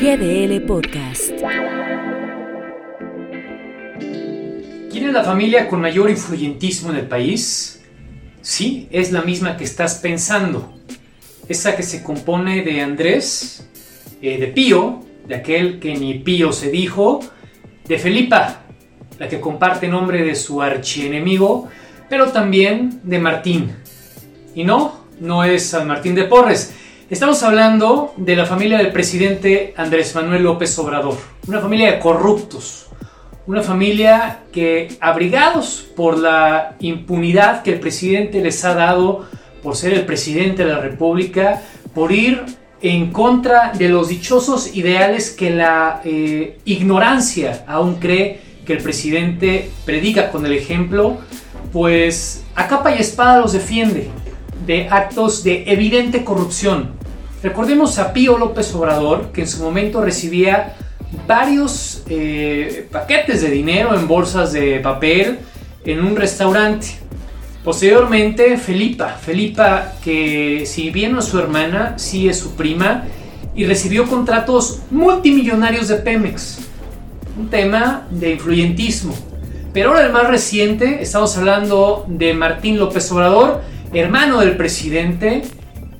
GDL Podcast. ¿Quién es la familia con mayor influyentismo en el país? Sí, es la misma que estás pensando. Esa que se compone de Andrés, eh, de Pío, de aquel que ni Pío se dijo, de Felipa, la que comparte nombre de su archienemigo, pero también de Martín. Y no, no es San Martín de Porres. Estamos hablando de la familia del presidente Andrés Manuel López Obrador, una familia de corruptos, una familia que, abrigados por la impunidad que el presidente les ha dado por ser el presidente de la República, por ir en contra de los dichosos ideales que la eh, ignorancia aún cree que el presidente predica con el ejemplo, pues a capa y espada los defiende de actos de evidente corrupción. Recordemos a Pío López Obrador, que en su momento recibía varios eh, paquetes de dinero en bolsas de papel en un restaurante. Posteriormente, Felipa, Felipa que si bien no es su hermana, sí es su prima, y recibió contratos multimillonarios de Pemex. Un tema de influyentismo. Pero ahora el más reciente, estamos hablando de Martín López Obrador, hermano del presidente,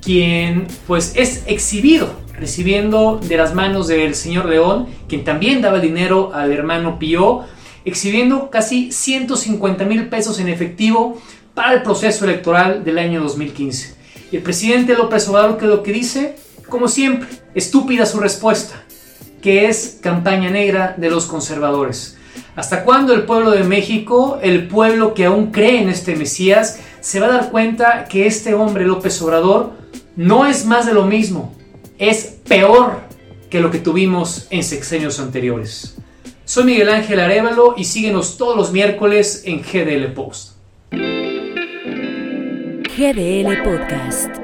quien pues es exhibido recibiendo de las manos del señor León, quien también daba dinero al hermano Pío, exhibiendo casi 150 mil pesos en efectivo para el proceso electoral del año 2015. Y el presidente López Obrador, que que dice, como siempre, estúpida su respuesta, que es campaña negra de los conservadores. ¿Hasta cuándo el pueblo de México, el pueblo que aún cree en este Mesías, se va a dar cuenta que este hombre López Obrador no es más de lo mismo, es peor que lo que tuvimos en sexenios anteriores. Soy Miguel Ángel Arevalo y síguenos todos los miércoles en GDL Post. GDL Podcast.